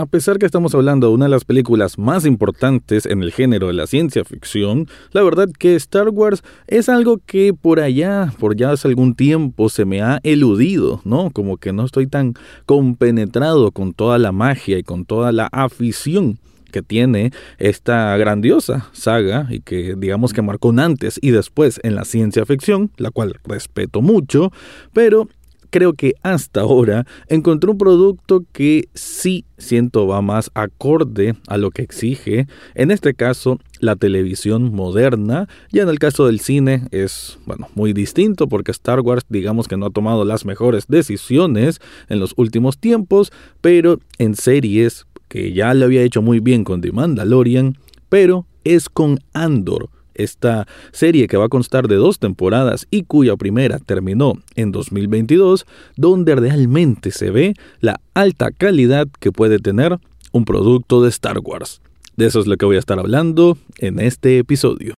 a pesar que estamos hablando de una de las películas más importantes en el género de la ciencia ficción, la verdad que Star Wars es algo que por allá, por ya hace algún tiempo, se me ha eludido, ¿no? Como que no estoy tan compenetrado con toda la magia y con toda la afición que tiene esta grandiosa saga y que digamos que marcó antes y después en la ciencia ficción, la cual respeto mucho, pero creo que hasta ahora encontré un producto que sí siento va más acorde a lo que exige, en este caso la televisión moderna, y en el caso del cine es, bueno, muy distinto porque Star Wars digamos que no ha tomado las mejores decisiones en los últimos tiempos, pero en series que ya lo había hecho muy bien con The Mandalorian, pero es con Andor esta serie que va a constar de dos temporadas y cuya primera terminó en 2022, donde realmente se ve la alta calidad que puede tener un producto de Star Wars. De eso es lo que voy a estar hablando en este episodio.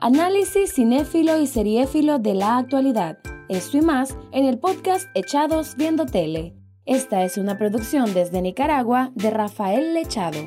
Análisis cinéfilo y seriéfilo de la actualidad. Esto y más en el podcast Echados Viendo Tele. Esta es una producción desde Nicaragua de Rafael Lechado.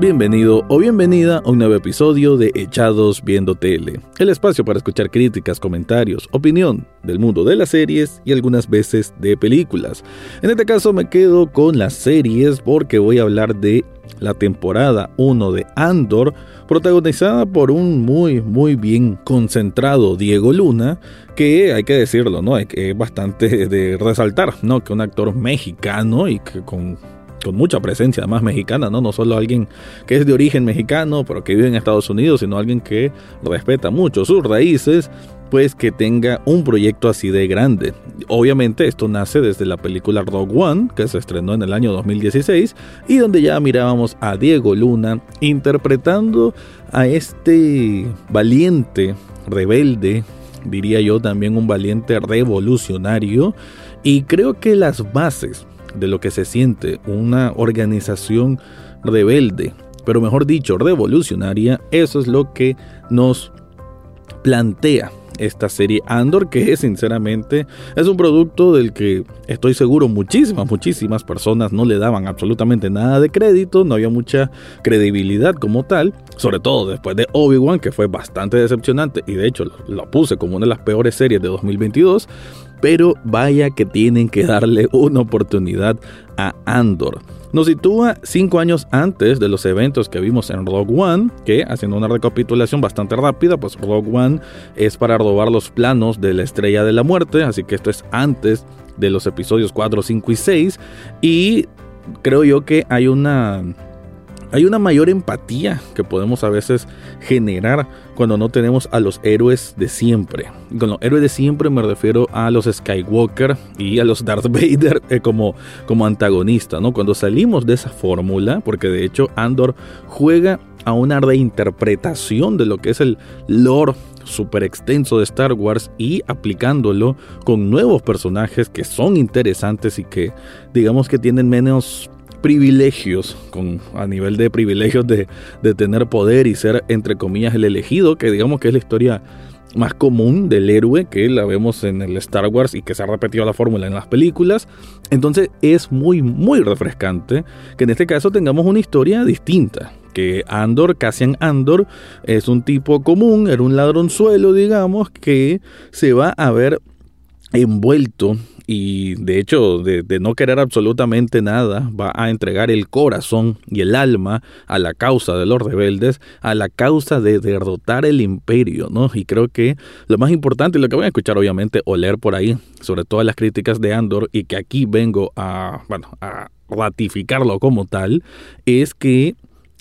Bienvenido o bienvenida a un nuevo episodio de Echados Viendo Tele, el espacio para escuchar críticas, comentarios, opinión del mundo de las series y algunas veces de películas. En este caso me quedo con las series porque voy a hablar de la temporada 1 de Andor, protagonizada por un muy muy bien concentrado Diego Luna, que hay que decirlo, ¿no? Es bastante de resaltar, ¿no? Que un actor mexicano y que con con mucha presencia además mexicana, ¿no? No solo alguien que es de origen mexicano, pero que vive en Estados Unidos, sino alguien que respeta mucho sus raíces, pues que tenga un proyecto así de grande. Obviamente esto nace desde la película Rogue One, que se estrenó en el año 2016, y donde ya mirábamos a Diego Luna interpretando a este valiente, rebelde, diría yo también un valiente revolucionario, y creo que las bases de lo que se siente una organización rebelde, pero mejor dicho, revolucionaria, eso es lo que nos plantea esta serie Andor, que sinceramente es un producto del que estoy seguro muchísimas, muchísimas personas no le daban absolutamente nada de crédito, no había mucha credibilidad como tal, sobre todo después de Obi-Wan, que fue bastante decepcionante y de hecho lo puse como una de las peores series de 2022 pero vaya que tienen que darle una oportunidad a Andor. Nos sitúa cinco años antes de los eventos que vimos en Rogue One, que haciendo una recapitulación bastante rápida, pues Rogue One es para robar los planos de la Estrella de la Muerte, así que esto es antes de los episodios 4, 5 y 6, y creo yo que hay una hay una mayor empatía que podemos a veces generar cuando no tenemos a los héroes de siempre. Con los héroes de siempre me refiero a los Skywalker y a los Darth Vader eh, como, como antagonista, ¿no? Cuando salimos de esa fórmula, porque de hecho Andor juega a una reinterpretación de lo que es el lore super extenso de Star Wars y aplicándolo con nuevos personajes que son interesantes y que digamos que tienen menos privilegios, con, a nivel de privilegios de, de tener poder y ser, entre comillas, el elegido, que digamos que es la historia más común del héroe que la vemos en el Star Wars y que se ha repetido la fórmula en las películas. Entonces es muy, muy refrescante que en este caso tengamos una historia distinta. Que Andor, Cassian Andor, es un tipo común, era un ladronzuelo, digamos, que se va a ver envuelto y de hecho de, no querer absolutamente nada va a entregar el corazón y el alma a la causa de los rebeldes, a la causa de derrotar el imperio, ¿no? Y creo que lo más importante, y lo que voy a escuchar obviamente o leer por ahí, sobre todas las críticas de Andor y que aquí vengo a, bueno, a ratificarlo como tal, es que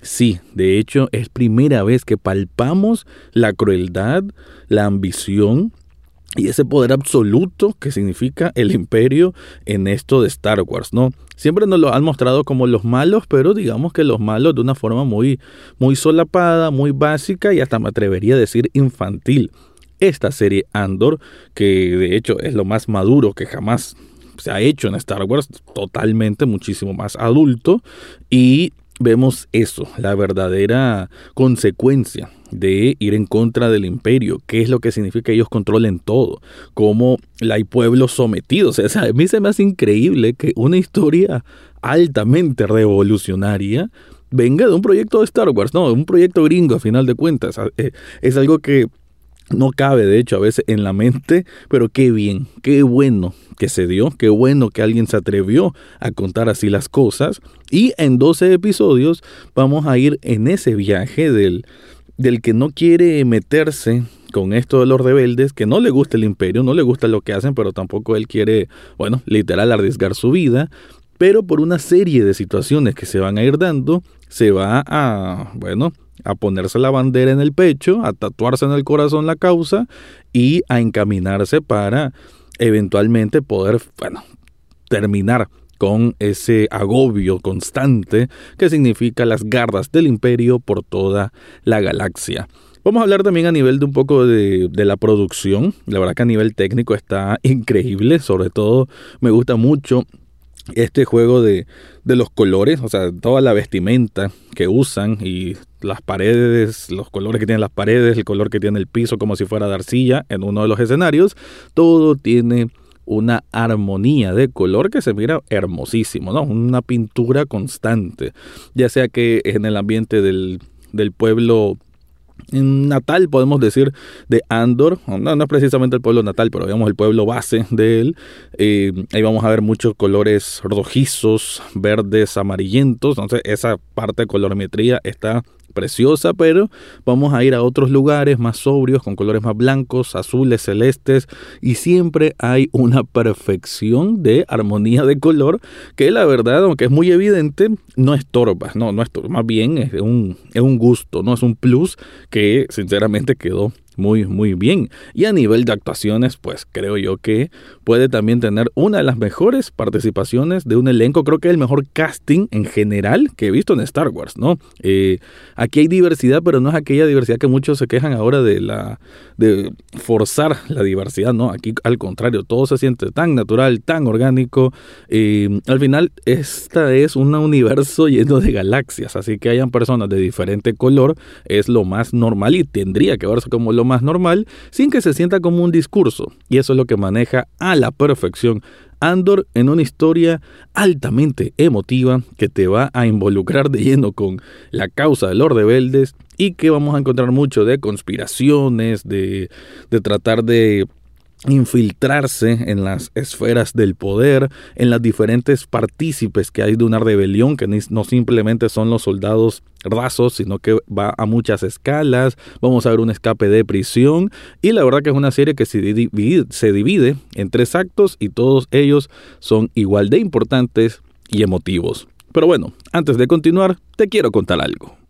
Sí, de hecho es primera vez que palpamos la crueldad, la ambición y ese poder absoluto que significa el imperio en esto de Star Wars, ¿no? Siempre nos lo han mostrado como los malos, pero digamos que los malos de una forma muy, muy solapada, muy básica y hasta me atrevería a decir infantil. Esta serie Andor, que de hecho es lo más maduro que jamás se ha hecho en Star Wars, totalmente muchísimo más adulto y vemos eso, la verdadera consecuencia de ir en contra del imperio, qué es lo que significa que ellos controlen todo, cómo hay pueblos sometidos. A mí se me hace increíble que una historia altamente revolucionaria venga de un proyecto de Star Wars, no, de un proyecto gringo a final de cuentas. Eh, es algo que no cabe, de hecho, a veces en la mente, pero qué bien, qué bueno que se dio, qué bueno que alguien se atrevió a contar así las cosas. Y en 12 episodios vamos a ir en ese viaje del, del que no quiere meterse con esto de los rebeldes, que no le gusta el imperio, no le gusta lo que hacen, pero tampoco él quiere, bueno, literal arriesgar su vida, pero por una serie de situaciones que se van a ir dando, se va a, bueno, a ponerse la bandera en el pecho, a tatuarse en el corazón la causa y a encaminarse para eventualmente poder, bueno, terminar con ese agobio constante que significa las garras del imperio por toda la galaxia. Vamos a hablar también a nivel de un poco de, de, la producción. La verdad que a nivel técnico está increíble. Sobre todo me gusta mucho este juego de, de los colores, o sea, toda la vestimenta que usan y las paredes, los colores que tienen las paredes, el color que tiene el piso como si fuera de arcilla en uno de los escenarios, todo tiene una armonía de color que se mira hermosísimo, ¿no? Una pintura constante, ya sea que en el ambiente del, del pueblo natal, podemos decir, de Andor. No, no es precisamente el pueblo natal, pero digamos el pueblo base de él. Eh, ahí vamos a ver muchos colores rojizos, verdes, amarillentos. Entonces, esa parte de colorimetría está preciosa, pero vamos a ir a otros lugares más sobrios, con colores más blancos, azules, celestes, y siempre hay una perfección de armonía de color que la verdad, aunque es muy evidente, no estorba, no, no estorba, más bien es un, es un gusto, no es un plus que sinceramente quedó muy, muy bien. Y a nivel de actuaciones, pues creo yo que puede también tener una de las mejores participaciones de un elenco. Creo que el mejor casting en general que he visto en Star Wars, ¿no? Eh, aquí hay diversidad, pero no es aquella diversidad que muchos se quejan ahora de la de forzar la diversidad, ¿no? Aquí al contrario, todo se siente tan natural, tan orgánico. Eh, al final, esta es un universo lleno de galaxias, así que hayan personas de diferente color es lo más normal y tendría que verse como más normal sin que se sienta como un discurso. Y eso es lo que maneja a la perfección Andor en una historia altamente emotiva que te va a involucrar de lleno con la causa de los rebeldes y que vamos a encontrar mucho de conspiraciones, de, de tratar de infiltrarse en las esferas del poder, en las diferentes partícipes que hay de una rebelión, que no simplemente son los soldados rasos, sino que va a muchas escalas, vamos a ver un escape de prisión, y la verdad que es una serie que se divide, se divide en tres actos y todos ellos son igual de importantes y emotivos. Pero bueno, antes de continuar, te quiero contar algo.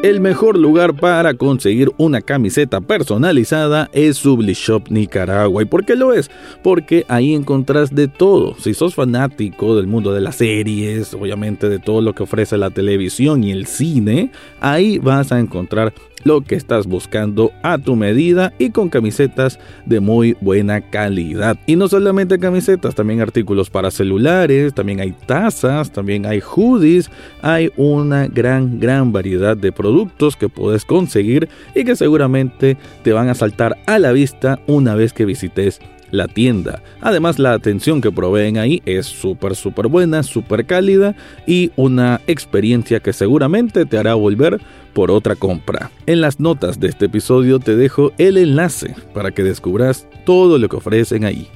El mejor lugar para conseguir una camiseta personalizada es Sublishop Nicaragua. ¿Y por qué lo es? Porque ahí encontrás de todo. Si sos fanático del mundo de las series, obviamente de todo lo que ofrece la televisión y el cine, ahí vas a encontrar lo que estás buscando a tu medida y con camisetas de muy buena calidad. Y no solamente camisetas, también artículos para celulares, también hay tazas, también hay hoodies, hay una gran, gran variedad de productos que puedes conseguir y que seguramente te van a saltar a la vista una vez que visites la tienda. Además, la atención que proveen ahí es súper, súper buena, súper cálida y una experiencia que seguramente te hará volver por otra compra. En las notas de este episodio te dejo el enlace para que descubras todo lo que ofrecen ahí.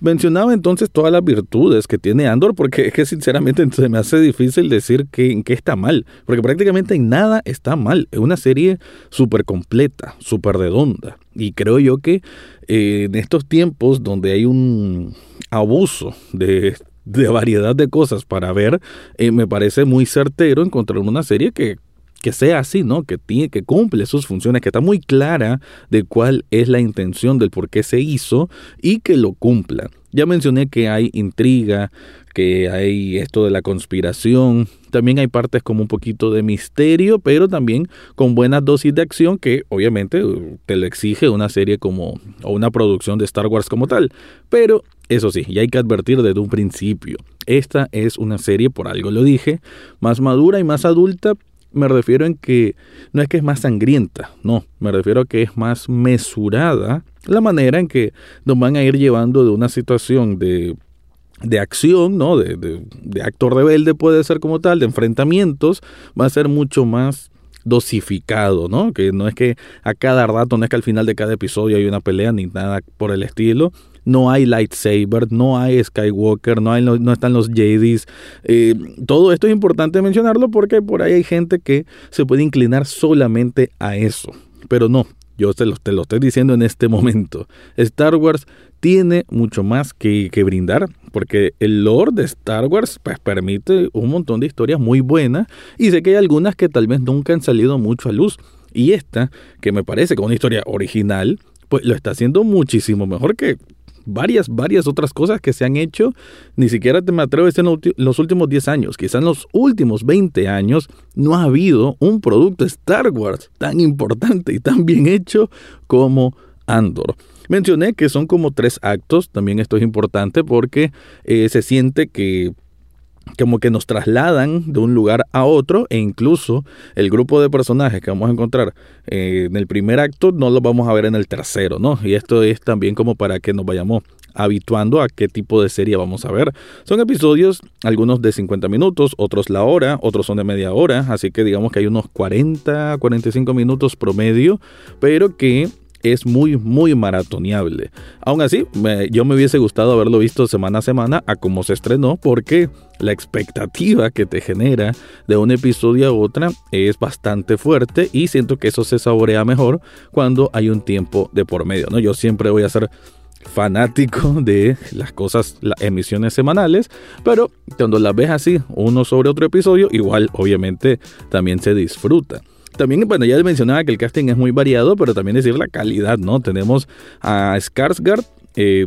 Mencionaba entonces todas las virtudes que tiene Andor, porque es que sinceramente se me hace difícil decir que, en qué está mal, porque prácticamente en nada está mal. Es una serie súper completa, súper redonda. Y creo yo que eh, en estos tiempos donde hay un abuso de, variedad de cosas para ver, eh, me parece muy certero encontrar una serie que, que sea así, ¿no? Que tiene, que cumple sus funciones, que está muy clara de cuál es la intención del por qué se hizo y que lo cumpla. Ya mencioné que hay intriga, que hay esto de la conspiración, también hay partes como un poquito de misterio, pero también con buenas dosis de acción que obviamente te lo exige una serie como o una producción de Star Wars como tal. Pero eso sí, ya hay que advertir desde un principio. Esta es una serie, por algo lo dije, más madura y más adulta. Me refiero en que no es que es más sangrienta, no, me refiero a que es más mesurada la manera en que nos van a ir llevando de una situación de de acción, ¿no? De, de, de, rebelde puede ser como tal, de enfrentamientos, va a ser mucho más dosificado, ¿no? Que no es que a cada rato, no es que al final de cada episodio hay una pelea ni nada por el estilo. No hay lightsaber, no hay Skywalker, no, hay, no están los Jedis. Eh, todo esto es importante mencionarlo porque por ahí hay gente que se puede inclinar solamente a eso. Pero no, yo te lo, te lo estoy diciendo en este momento. Star Wars tiene mucho más que, que, brindar, porque el lore de Star Wars pues, permite un montón de historias muy buenas y sé que hay algunas que tal vez nunca han salido mucho a luz. Y esta, que me parece que una historia original, pues lo está haciendo muchísimo mejor que varias, varias otras cosas que se han hecho. Ni siquiera te me atrevo a decir en los últimos 10 años, quizás en los últimos 20 años, no ha habido un producto Star Wars tan importante y tan bien hecho como Andor. Mencioné que son como tres actos, también esto es importante porque eh, se siente que como que nos trasladan de un lugar a otro e incluso el grupo de personajes que vamos a encontrar eh, en el primer acto no los vamos a ver en el tercero, ¿no? Y esto es también como para que nos vayamos habituando a qué tipo de serie vamos a ver. Son episodios, algunos de 50 minutos, otros la hora, otros son de media hora, así que digamos que hay unos 40, 45 minutos promedio, pero que es muy, muy maratoneable. Aún así, yo me hubiese gustado haberlo visto semana a semana a cómo se estrenó, porque la expectativa que te genera de un episodio a otra es bastante fuerte y siento que eso se saborea mejor cuando hay un tiempo de por medio. ¿no? Yo siempre voy a ser fanático de las cosas, las emisiones semanales, pero cuando las ves así, uno sobre otro episodio, igual obviamente también se disfruta. También, bueno, ya mencionaba que el casting es muy variado, pero también decir la calidad, ¿no? Tenemos a Skarsgård, eh,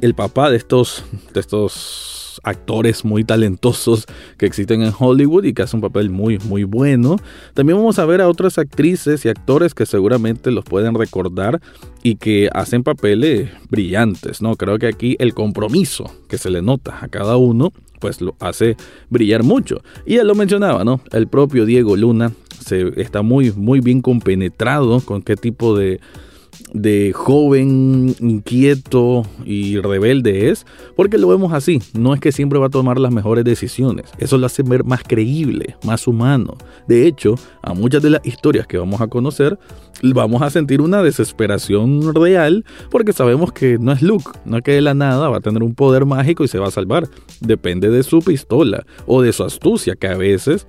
el papá de estos, de estos actores muy talentosos que existen en Hollywood y que hace un papel muy, muy bueno. También vamos a ver a otras actrices y actores que seguramente los pueden recordar y que hacen papeles brillantes, ¿no? Creo que aquí el compromiso que se le nota a cada uno pues lo hace brillar mucho. Y ya lo mencionaba, ¿no? El propio Diego Luna se está muy, muy bien compenetrado con qué tipo de, de joven, inquieto y rebelde es, porque lo vemos así, no es que siempre va a tomar las mejores decisiones, eso lo hace ver más creíble, más humano. De hecho, a muchas de las historias que vamos a conocer, vamos a sentir una desesperación real, porque sabemos que no es Luke, no es que de la nada va a tener un poder mágico y se va a salvar, depende de su pistola o de su astucia, que a veces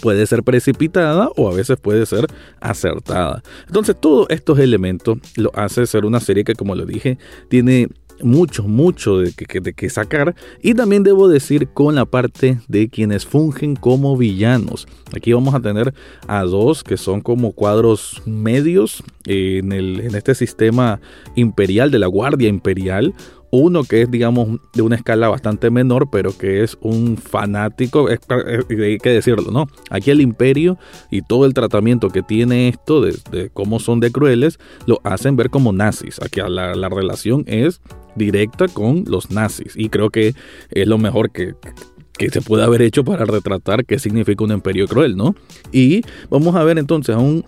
puede ser precipitada o a veces puede ser acertada. Entonces todos estos elementos lo hace ser una serie que como lo dije tiene mucho, mucho de que, sacar. Y también debo decir con la parte de quienes fungen como villanos. Aquí vamos a tener a dos que son como cuadros medios en, el, en este sistema imperial de la Guardia Imperial uno que es, digamos, de una escala bastante menor, pero que es un fanático, hay que decirlo, ¿no? Aquí el imperio y todo el tratamiento que tiene esto de, cómo son de crueles, lo hacen ver como nazis. Aquí la, la relación es directa con los nazis y creo que es lo mejor que, que se puede haber hecho para retratar qué significa un imperio cruel, ¿no? Y vamos a ver entonces a un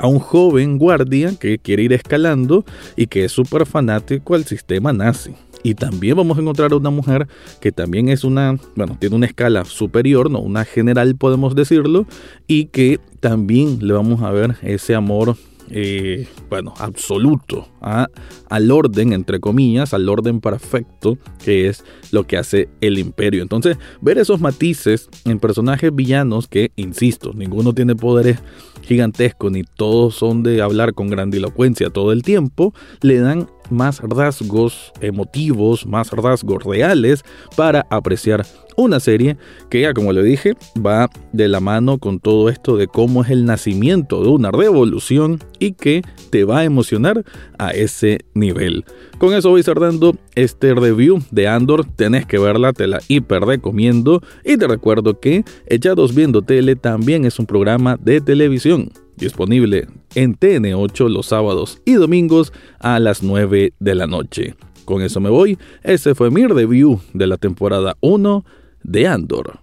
a un joven guardia que quiere ir escalando y que es súper fanático al sistema nazi. Y también vamos a encontrar a una mujer que también es una, bueno, tiene una escala superior, no una general podemos decirlo, y que también le vamos a ver ese amor eh, bueno, absoluto al orden, entre comillas, al orden perfecto, que es lo que hace el imperio. Entonces, ver esos matices en personajes villanos que, insisto, ninguno tiene poderes gigantescos, ni todos son de hablar con grandilocuencia todo el tiempo, le dan más rasgos emotivos, más rasgos reales para apreciar una serie que ya como le dije va de la mano con todo esto de cómo es el nacimiento de una revolución y que te va a emocionar a ese nivel. Con eso voy cerrando este review de Andor, tenés que verla, te la hiper recomiendo. Y te recuerdo que Echados Viendo Tele también es un programa de televisión disponible en TN8 los sábados y domingos a las 9 de la noche. Con eso me voy, ese fue mi review de la temporada 1 de Andor.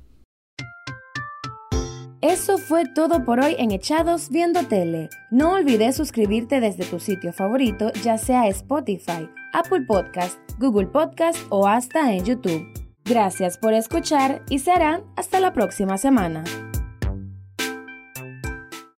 Eso fue todo por hoy en Echados Viendo Tele. No olvides suscribirte desde tu sitio favorito, ya sea Spotify, Apple Podcast, Google Podcast o hasta en YouTube. Gracias por escuchar y serán hasta la próxima semana.